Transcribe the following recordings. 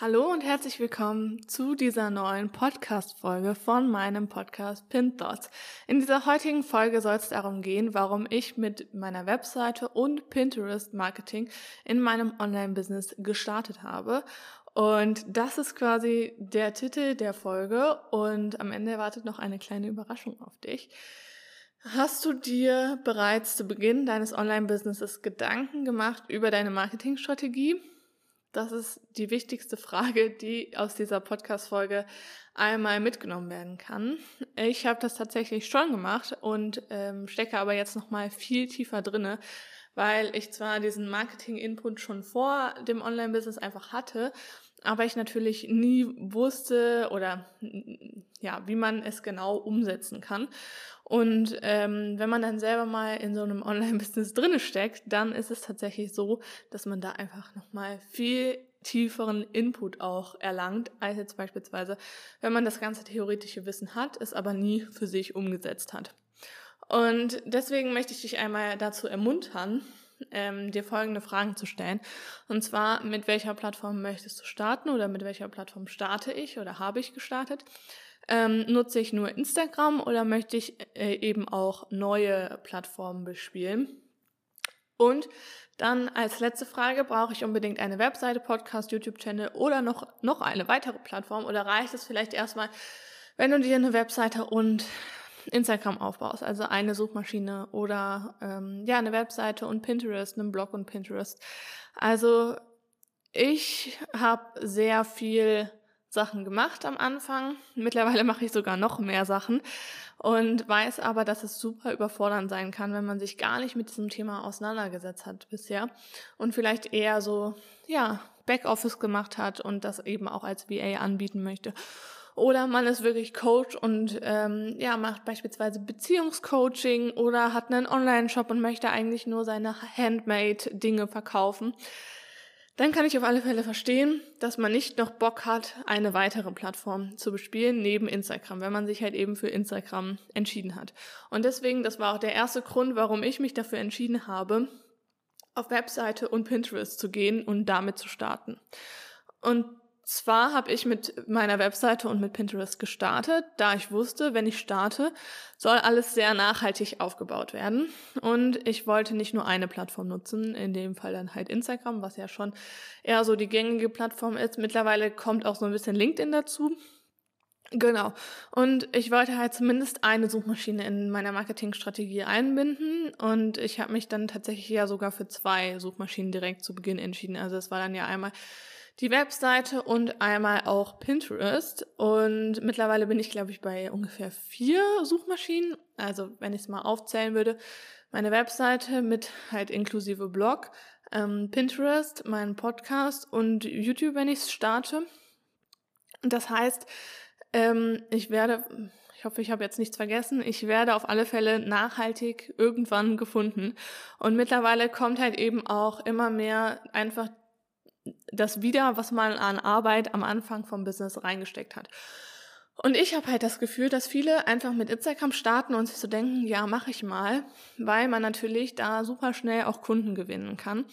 Hallo und herzlich willkommen zu dieser neuen Podcast-Folge von meinem Podcast Pin Thoughts. In dieser heutigen Folge soll es darum gehen, warum ich mit meiner Webseite und Pinterest Marketing in meinem Online-Business gestartet habe. Und das ist quasi der Titel der Folge und am Ende erwartet noch eine kleine Überraschung auf dich. Hast du dir bereits zu Beginn deines Online-Businesses Gedanken gemacht über deine Marketingstrategie? Das ist die wichtigste Frage, die aus dieser Podcast-Folge einmal mitgenommen werden kann. Ich habe das tatsächlich schon gemacht und ähm, stecke aber jetzt noch mal viel tiefer drinne, weil ich zwar diesen Marketing-Input schon vor dem Online-Business einfach hatte, aber ich natürlich nie wusste oder ja, wie man es genau umsetzen kann. Und ähm, wenn man dann selber mal in so einem Online-Business drinne steckt, dann ist es tatsächlich so, dass man da einfach nochmal viel tieferen Input auch erlangt, als jetzt beispielsweise, wenn man das ganze theoretische Wissen hat, es aber nie für sich umgesetzt hat. Und deswegen möchte ich dich einmal dazu ermuntern, ähm, dir folgende Fragen zu stellen. Und zwar, mit welcher Plattform möchtest du starten oder mit welcher Plattform starte ich oder habe ich gestartet? Ähm, nutze ich nur Instagram oder möchte ich äh, eben auch neue Plattformen bespielen? Und dann als letzte Frage, brauche ich unbedingt eine Webseite, Podcast, YouTube-Channel oder noch, noch eine weitere Plattform? Oder reicht es vielleicht erstmal, wenn du dir eine Webseite und Instagram aufbaust, also eine Suchmaschine oder ähm, ja eine Webseite und Pinterest, einen Blog und Pinterest. Also ich habe sehr viel Sachen gemacht am Anfang. Mittlerweile mache ich sogar noch mehr Sachen und weiß aber, dass es super überfordernd sein kann, wenn man sich gar nicht mit diesem Thema auseinandergesetzt hat bisher und vielleicht eher so, ja, Backoffice gemacht hat und das eben auch als VA anbieten möchte. Oder man ist wirklich Coach und ähm, ja, macht beispielsweise Beziehungscoaching oder hat einen Online-Shop und möchte eigentlich nur seine Handmade-Dinge verkaufen. Dann kann ich auf alle Fälle verstehen, dass man nicht noch Bock hat, eine weitere Plattform zu bespielen neben Instagram, wenn man sich halt eben für Instagram entschieden hat. Und deswegen, das war auch der erste Grund, warum ich mich dafür entschieden habe, auf Webseite und Pinterest zu gehen und damit zu starten. Und zwar habe ich mit meiner Webseite und mit Pinterest gestartet, da ich wusste, wenn ich starte, soll alles sehr nachhaltig aufgebaut werden. Und ich wollte nicht nur eine Plattform nutzen, in dem Fall dann halt Instagram, was ja schon eher so die gängige Plattform ist. Mittlerweile kommt auch so ein bisschen LinkedIn dazu. Genau. Und ich wollte halt zumindest eine Suchmaschine in meiner Marketingstrategie einbinden. Und ich habe mich dann tatsächlich ja sogar für zwei Suchmaschinen direkt zu Beginn entschieden. Also es war dann ja einmal die Webseite und einmal auch Pinterest. Und mittlerweile bin ich, glaube ich, bei ungefähr vier Suchmaschinen. Also wenn ich es mal aufzählen würde, meine Webseite mit halt inklusive Blog, ähm, Pinterest, meinen Podcast und YouTube, wenn ich es starte. Das heißt, ähm, ich werde, ich hoffe, ich habe jetzt nichts vergessen, ich werde auf alle Fälle nachhaltig irgendwann gefunden. Und mittlerweile kommt halt eben auch immer mehr einfach das wieder, was man an Arbeit am Anfang vom Business reingesteckt hat. Und ich habe halt das Gefühl, dass viele einfach mit Instagram starten und sich so denken, ja, mache ich mal, weil man natürlich da super schnell auch Kunden gewinnen kann.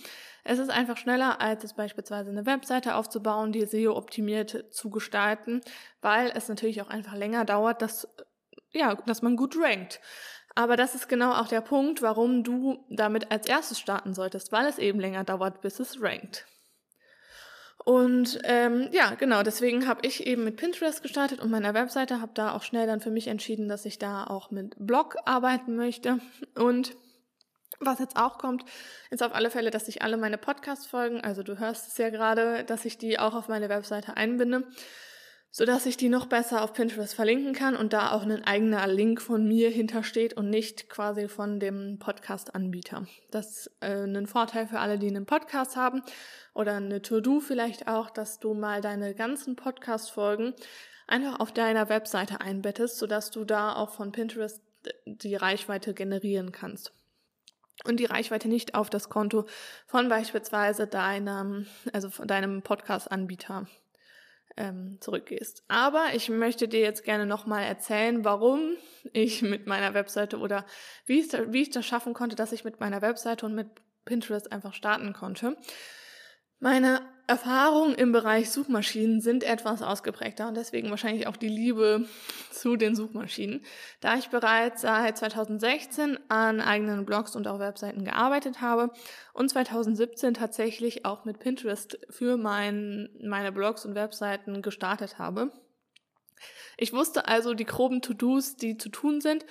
Es ist einfach schneller, als es beispielsweise eine Webseite aufzubauen, die SEO optimiert zu gestalten, weil es natürlich auch einfach länger dauert, dass, ja, dass man gut rankt. Aber das ist genau auch der Punkt, warum du damit als erstes starten solltest, weil es eben länger dauert, bis es rankt. Und ähm, ja, genau, deswegen habe ich eben mit Pinterest gestartet und meiner Webseite, habe da auch schnell dann für mich entschieden, dass ich da auch mit Blog arbeiten möchte. Und Was jetzt auch kommt, ist auf alle Fälle, dass ich alle meine Podcast-Folgen, also du hörst es ja gerade, dass ich die auch auf meine Webseite einbinde, sodass ich die noch besser auf Pinterest verlinken kann und da auch ein eigener Link von mir hintersteht und nicht quasi von dem Podcast-Anbieter. Das ist äh, ein Vorteil für alle, die einen Podcast haben oder eine To-Do vielleicht auch, dass du mal deine ganzen Podcast-Folgen einfach auf deiner Webseite einbettest, sodass du da auch von Pinterest die Reichweite generieren kannst und die Reichweite nicht auf das Konto von beispielsweise deinem, also von deinem Podcast-Anbieter ähm, zurückgehst. Aber ich möchte dir jetzt gerne nochmal erzählen, warum ich mit meiner Webseite oder wie ich, wie ich das schaffen konnte, dass ich mit meiner Webseite und mit Pinterest einfach starten konnte. Meine Erfahrungen im Bereich Suchmaschinen sind etwas ausgeprägter und deswegen wahrscheinlich auch die Liebe zu den Suchmaschinen. Da ich bereits seit 2016 an eigenen Blogs und auch Webseiten gearbeitet habe und 2017 tatsächlich auch mit Pinterest für mein, meine Blogs und Webseiten gestartet habe. Ich wusste also die groben To-Dos, die zu tun sind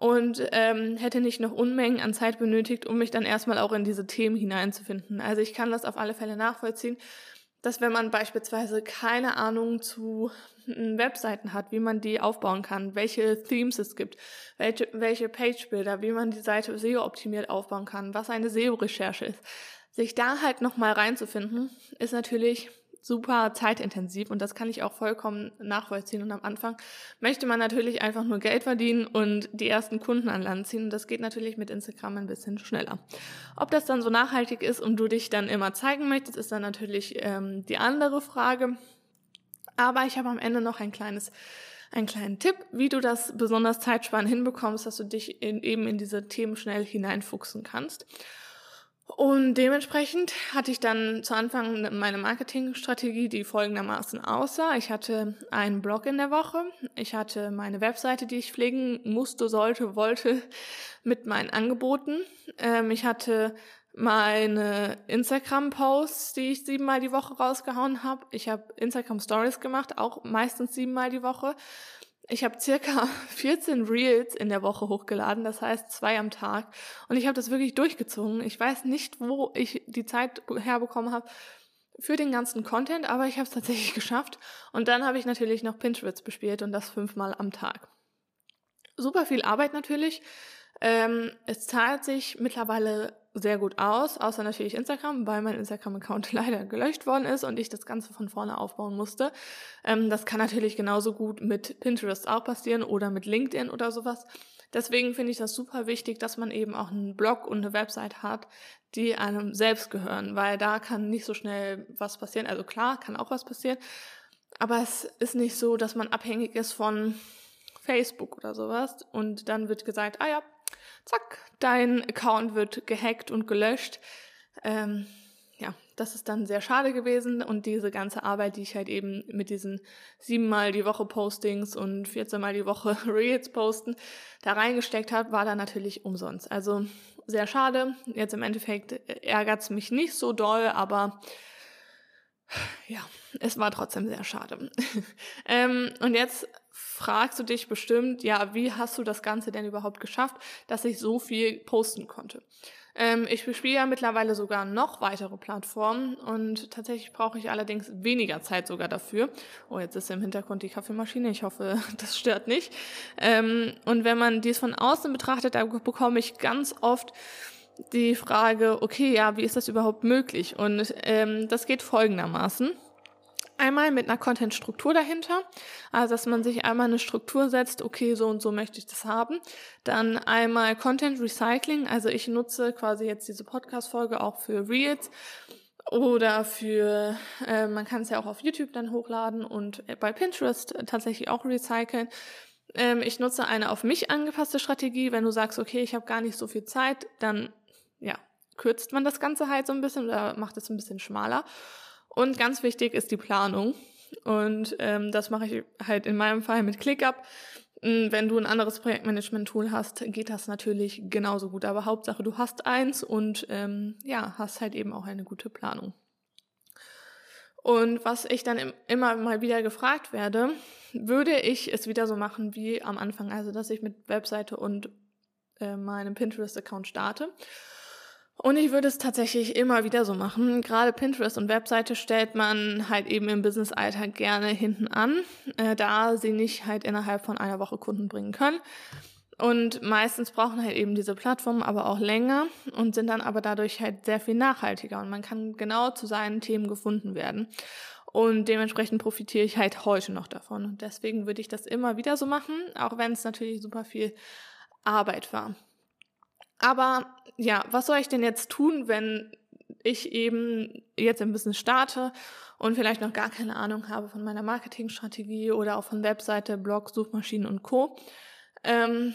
und ähm, hätte nicht noch Unmengen an Zeit benötigt, um mich dann erstmal auch in diese Themen hineinzufinden. Also ich kann das auf alle Fälle nachvollziehen, dass wenn man beispielsweise keine Ahnung zu hm, Webseiten hat, wie man die aufbauen kann, welche Themes es gibt, welche, welche Page-Bilder, wie man die Seite SEO-optimiert aufbauen kann, was eine SEO-Recherche ist, sich da halt nochmal reinzufinden, ist natürlich super zeitintensiv und das kann ich auch vollkommen nachvollziehen. Und am Anfang möchte man natürlich einfach nur Geld verdienen und die ersten Kunden an Land ziehen. Und das geht natürlich mit Instagram ein bisschen schneller. Ob das dann so nachhaltig ist und du dich dann immer zeigen möchtest, ist dann natürlich ähm, die andere Frage. Aber ich habe am Ende noch ein kleines einen kleinen Tipp, wie du das besonders zeitsparend hinbekommst, dass du dich in, eben in diese Themen schnell hineinfuchsen kannst. Und dementsprechend hatte ich dann zu Anfang meine Marketingstrategie, die folgendermaßen aussah. Ich hatte einen Blog in der Woche, ich hatte meine Webseite, die ich pflegen musste, sollte, wollte mit meinen Angeboten. Ähm, ich hatte meine Instagram-Posts, die ich siebenmal die Woche rausgehauen habe. Ich habe Instagram-Stories gemacht, auch meistens siebenmal die Woche. Ich habe circa 14 Reels in der Woche hochgeladen, das heißt zwei am Tag. Und ich habe das wirklich durchgezogen. Ich weiß nicht, wo ich die Zeit herbekommen habe für den ganzen Content, aber ich habe es tatsächlich geschafft. Und dann habe ich natürlich noch Pinterest bespielt und das fünfmal am Tag. Super viel Arbeit natürlich. Ähm, es zahlt sich mittlerweile sehr gut aus, außer natürlich Instagram, weil mein Instagram-Account leider gelöscht worden ist und ich das Ganze von vorne aufbauen musste. Ähm, das kann natürlich genauso gut mit Pinterest auch passieren oder mit LinkedIn oder sowas. Deswegen finde ich das super wichtig, dass man eben auch einen Blog und eine Website hat, die einem selbst gehören, weil da kann nicht so schnell was passieren. Also klar, kann auch was passieren, aber es ist nicht so, dass man abhängig ist von Facebook oder sowas und dann wird gesagt, ah ja, zack, dein Account wird gehackt und gelöscht. Ähm, ja, das ist dann sehr schade gewesen und diese ganze Arbeit, die ich halt eben mit diesen siebenmal die Woche Postings und 14 mal die Woche Reels posten da reingesteckt habe, war dann natürlich umsonst. Also sehr schade. Jetzt im Endeffekt ärgert es mich nicht so doll, aber ja, es war trotzdem sehr schade. ähm, und jetzt fragst du dich bestimmt, ja, wie hast du das Ganze denn überhaupt geschafft, dass ich so viel posten konnte? Ähm, ich bespiele ja mittlerweile sogar noch weitere Plattformen und tatsächlich brauche ich allerdings weniger Zeit sogar dafür. Oh, jetzt ist im Hintergrund die Kaffeemaschine. Ich hoffe, das stört nicht. Ähm, und wenn man dies von außen betrachtet, da bekomme ich ganz oft die Frage, okay, ja, wie ist das überhaupt möglich? Und ähm, das geht folgendermaßen. Einmal mit einer Content-Struktur dahinter, also dass man sich einmal eine Struktur setzt, okay, so und so möchte ich das haben. Dann einmal Content Recycling, also ich nutze quasi jetzt diese Podcast-Folge auch für Reels oder für, äh, man kann es ja auch auf YouTube dann hochladen und bei Pinterest tatsächlich auch recyceln. Ähm, ich nutze eine auf mich angepasste Strategie. Wenn du sagst, okay, ich habe gar nicht so viel Zeit, dann ja, kürzt man das Ganze halt so ein bisschen oder macht es ein bisschen schmaler. Und ganz wichtig ist die Planung. Und ähm, das mache ich halt in meinem Fall mit ClickUp. Hm, wenn du ein anderes Projektmanagement-Tool hast, geht das natürlich genauso gut. Aber Hauptsache, du hast eins und ähm, ja, hast halt eben auch eine gute Planung. Und was ich dann immer mal wieder gefragt werde, würde ich es wieder so machen wie am Anfang, also dass ich mit Webseite und äh, meinem Pinterest-Account starte. Und ich würde es tatsächlich immer wieder so machen. Gerade Pinterest und Webseite stellt man halt eben im Business-Alltag gerne hinten an, äh, da sie nicht halt innerhalb von einer Woche Kunden bringen können. Und meistens brauchen halt eben diese Plattformen aber auch länger und sind dann aber dadurch halt sehr viel nachhaltiger und man kann genau zu seinen Themen gefunden werden. Und dementsprechend profitiere ich halt heute noch davon. Und deswegen würde ich das immer wieder so machen, auch wenn es natürlich super viel Arbeit war. Aber ja, was soll ich denn jetzt tun, wenn ich eben jetzt ein Business starte und vielleicht noch gar keine Ahnung habe von meiner Marketingstrategie oder auch von Webseite, Blog, Suchmaschinen und Co. Ähm,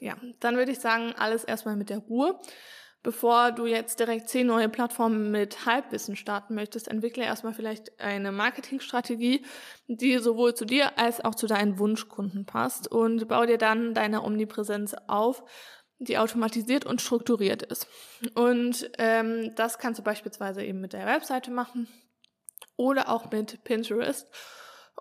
ja, dann würde ich sagen, alles erstmal mit der Ruhe. Bevor du jetzt direkt zehn neue Plattformen mit Halbwissen starten möchtest, entwickle erstmal vielleicht eine Marketingstrategie, die sowohl zu dir als auch zu deinen Wunschkunden passt und bau dir dann deine Omnipräsenz auf, die automatisiert und strukturiert ist. Und ähm, das kannst du beispielsweise eben mit der Webseite machen oder auch mit Pinterest.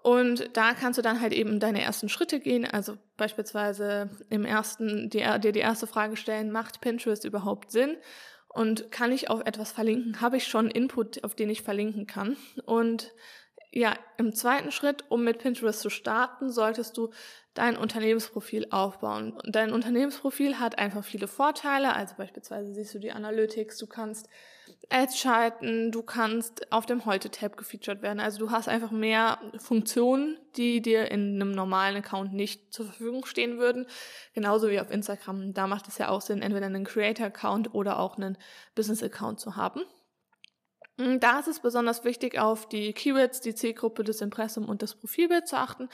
Und da kannst du dann halt eben deine ersten Schritte gehen. Also beispielsweise im ersten, dir die, erste Frage stellen, macht Pinterest überhaupt Sinn? Und kann ich auf etwas verlinken? Habe ich schon Input, auf den ich verlinken kann? Und ja, im zweiten Schritt, um mit Pinterest zu starten, solltest du dein Unternehmensprofil aufbauen. Dein Unternehmensprofil hat einfach viele Vorteile. Also beispielsweise siehst du die Analytics, du kannst Ads schalten, du kannst auf dem Heute-Tab gefeatured werden. Also du hast einfach mehr Funktionen, die dir in einem normalen Account nicht zur Verfügung stehen würden. Genauso wie auf Instagram. Da macht es ja auch Sinn, entweder einen Creator-Account oder auch einen Business-Account zu haben. Da ist es besonders wichtig, auf die Keywords, die Zielgruppe, das Impressum und das Profilbild zu achten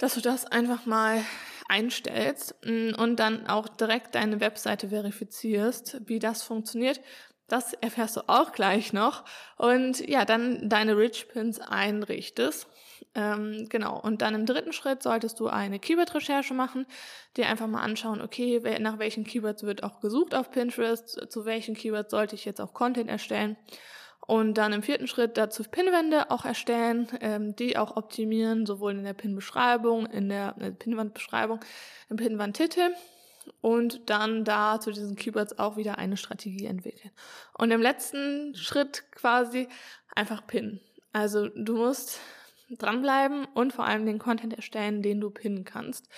dass du das einfach mal einstellst mm, und dann auch direkt deine Webseite verifizierst, wie das funktioniert. Das erfährst du auch gleich noch. Und ja, dann deine Rich Pins einrichtest. Ähm, genau. Und dann im dritten Schritt solltest du eine Keyword-Recherche machen, dir einfach mal anschauen, okay, nach welchen Keywords wird auch gesucht auf Pinterest, zu welchen Keywords sollte ich jetzt auch Content erstellen. Und dann im vierten Schritt dazu Pinwände auch erstellen, ähm, die auch optimieren, sowohl in der Pin-Beschreibung, in der äh, Pinwand-Beschreibung, im Pinwand-Titel und dann da zu diesen Keywords auch wieder eine Strategie entwickeln. Und im letzten Schritt quasi einfach pinnen. Also du musst dranbleiben und vor allem den Content erstellen, den du pinnen kannst.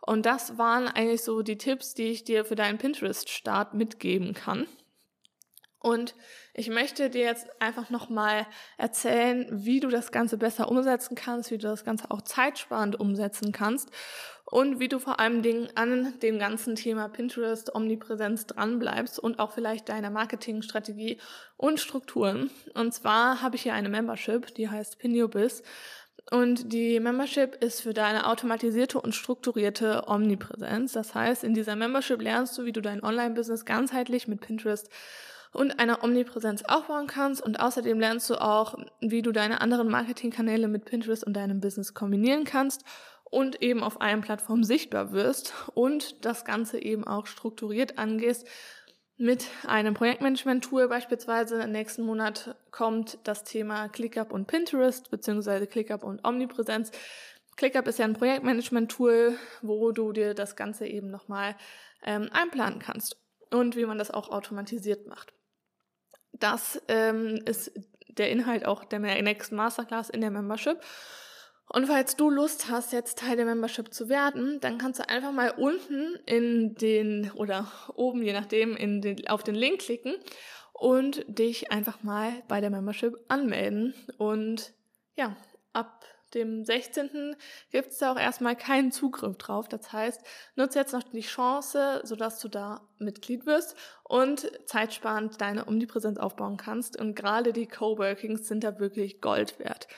Und das waren eigentlich so die Tipps, die ich dir für deinen Pinterest-Start mitgeben kann. Und ich möchte dir jetzt einfach nochmal erzählen, wie du das Ganze besser umsetzen kannst, wie du das Ganze auch zeitsparend umsetzen kannst und wie du vor allem Dingen an dem ganzen Thema Pinterest, Omnipräsenz dranbleibst und auch vielleicht deiner Marketingstrategie und Strukturen. Und zwar habe ich hier eine Membership, die heißt PinYourBiz. Und die Membership ist für deine automatisierte und strukturierte Omnipräsenz. Das heißt, in dieser Membership lernst du, wie du dein Online-Business ganzheitlich mit Pinterest und einer Omnipräsenz aufbauen kannst. Und außerdem lernst du auch, wie du deine anderen Marketingkanäle mit Pinterest und deinem Business kombinieren kannst und eben auf allen Plattformen sichtbar wirst und das Ganze eben auch strukturiert angehst. Mit einem Projektmanagement-Tool beispielsweise nächsten Monat kommt das Thema ClickUp und Pinterest beziehungsweise ClickUp und Omnipräsenz. ClickUp ist ja ein Projektmanagement-Tool, wo du dir das Ganze eben nochmal ähm, einplanen kannst und wie man das auch automatisiert macht. Das ähm, ist der Inhalt auch der nächsten Masterclass in der Membership. Und falls du Lust hast, jetzt Teil der Membership zu werden, dann kannst du einfach mal unten in den oder oben, je nachdem, in den, auf den Link klicken und dich einfach mal bei der Membership anmelden. Und ja, ab dem 16. gibt es da auch erstmal keinen Zugriff drauf. Das heißt, nutze jetzt noch die Chance, sodass du da Mitglied wirst und zeitsparend deine Omnipräsenz aufbauen kannst. Und gerade die Coworkings sind da wirklich Gold wert.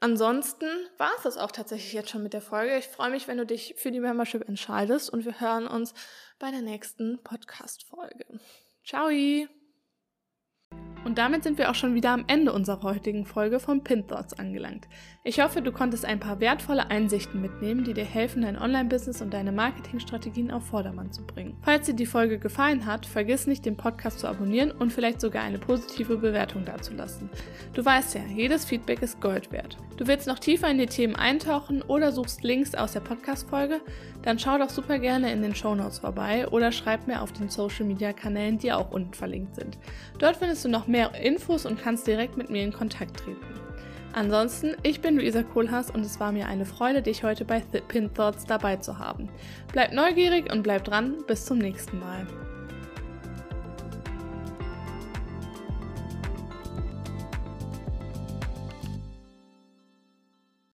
Ansonsten war es das auch tatsächlich jetzt schon mit der Folge. Ich freue mich, wenn du dich für die Membership entscheidest und wir hören uns bei der nächsten Podcast-Folge. Ciao! Und damit sind wir auch schon wieder am Ende unserer heutigen Folge von Pin Thoughts angelangt. Ich hoffe, du konntest ein paar wertvolle Einsichten mitnehmen, die dir helfen, dein Online-Business und deine Marketingstrategien auf Vordermann zu bringen. Falls dir die Folge gefallen hat, vergiss nicht, den Podcast zu abonnieren und vielleicht sogar eine positive Bewertung dazulassen. Du weißt ja, jedes Feedback ist Gold wert. Du willst noch tiefer in die Themen eintauchen oder suchst Links aus der Podcast-Folge? Dann schau doch super gerne in den Show Notes vorbei oder schreib mir auf den Social-Media-Kanälen, die auch unten verlinkt sind. Dort findest du noch mehr Infos und kannst direkt mit mir in Kontakt treten. Ansonsten, ich bin Luisa Kohlhaas und es war mir eine Freude, dich heute bei Pin Thoughts dabei zu haben. Bleib neugierig und bleib dran, bis zum nächsten Mal.